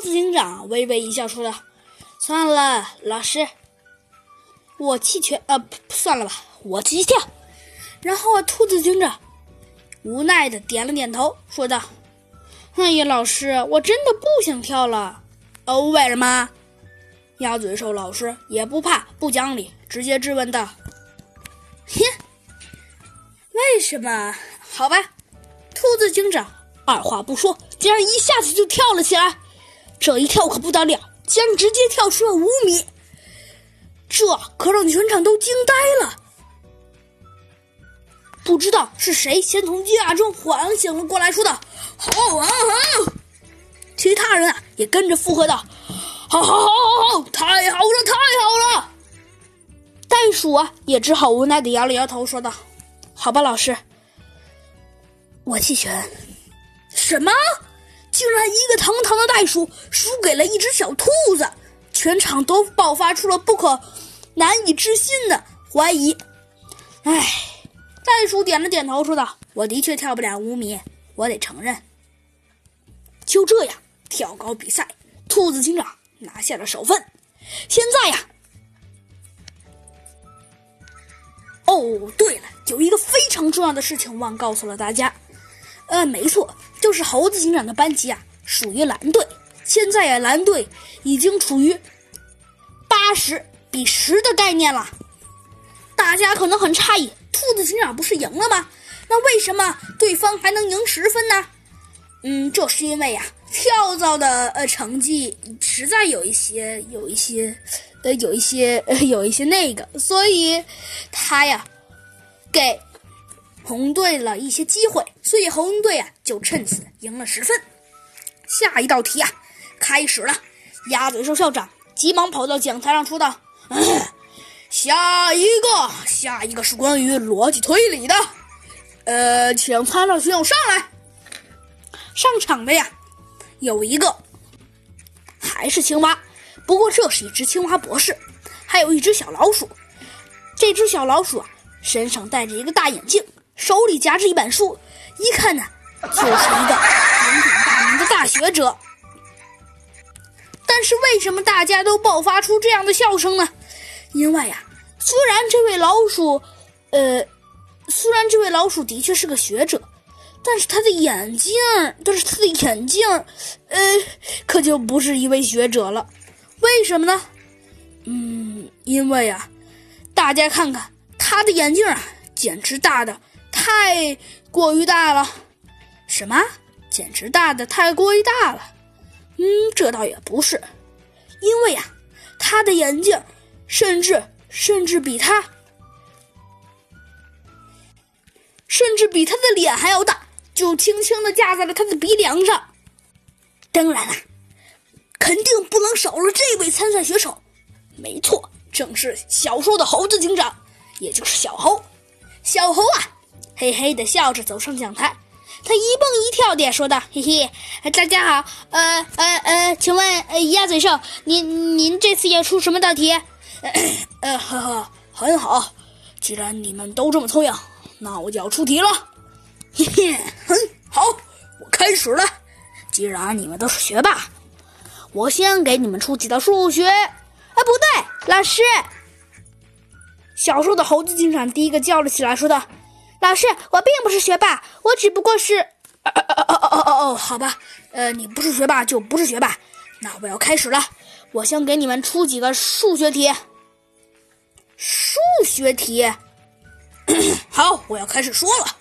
兔子警长微微一笑，说道：“算了，老师，我弃权，呃，算了吧，我继续跳。”然后，兔子警长无奈的点了点头，说道：“哎呀，老师，我真的不想跳了。哦，为什么？”鸭嘴兽老师也不怕不讲理，直接质问道：“哼，为什么？好吧。”兔子警长二话不说，竟然一下子就跳了起来。这一跳可不得了，竟然直接跳出了五米，这可让全场都惊呆了。不知道是谁先从惊讶中缓醒了过来，说道：“好，好，好！”其他人啊也跟着附和道：“好，好，好，好，好！太好了，太好了！”袋鼠啊也只好无奈的摇了摇头，说道：“好吧，老师，我弃权。”什么？竟然一个堂堂的袋鼠输给了一只小兔子，全场都爆发出了不可难以置信的怀疑。唉，袋鼠点了点头，说道：“我的确跳不了五米，我得承认。”就这样，跳高比赛，兔子警长拿下了首分。现在呀，哦，对了，有一个非常重要的事情忘告诉了大家。呃，没错，就是猴子警长的班级啊，属于蓝队。现在呀，蓝队已经处于八十比十的概念了。大家可能很诧异，兔子警长不是赢了吗？那为什么对方还能赢十分呢？嗯，这是因为呀，跳蚤的呃成绩实在有一些有一些呃有一些呃有一些那个，所以他呀给。红队了一些机会，所以红队啊就趁此赢了十分。下一道题啊开始了，鸭嘴兽校长急忙跑到讲台上说道：“下一个，下一个是关于逻辑推理的，呃，请参赛选手上来。上场的呀有一个还是青蛙，不过这是一只青蛙博士，还有一只小老鼠。这只小老鼠啊身上戴着一个大眼镜。”手里夹着一本书，一看呢，就是一个鼎鼎大名的大学者。但是为什么大家都爆发出这样的笑声呢？因为呀，虽然这位老鼠，呃，虽然这位老鼠的确是个学者，但是他的眼镜，但是他的眼镜，呃，可就不是一位学者了。为什么呢？嗯，因为啊，大家看看他的眼镜啊，简直大的。太过于大了，什么？简直大的太过于大了。嗯，这倒也不是，因为呀，他的眼镜甚至甚至比他，甚至比他的脸还要大，就轻轻的架在了他的鼻梁上。当然了，肯定不能少了这位参赛选手。没错，正是小时候的猴子警长，也就是小猴。小猴啊！嘿嘿的笑着走上讲台，他一蹦一跳的说道：“嘿嘿，大家好，呃呃呃，请问呃鸭嘴兽，您您这次要出什么道题？呃呵呵，很好，既然你们都这么聪明，那我就要出题了。嘿嘿，很好，我开始了。既然你们都是学霸，我先给你们出几道数学。啊，不对，老师。”小时候的猴子警长第一个叫了起来，说道。老师，我并不是学霸，我只不过是……哦哦哦哦哦哦，好吧，呃，你不是学霸就不是学霸，那我要开始了，我先给你们出几个数学题。数学题，好，我要开始说了。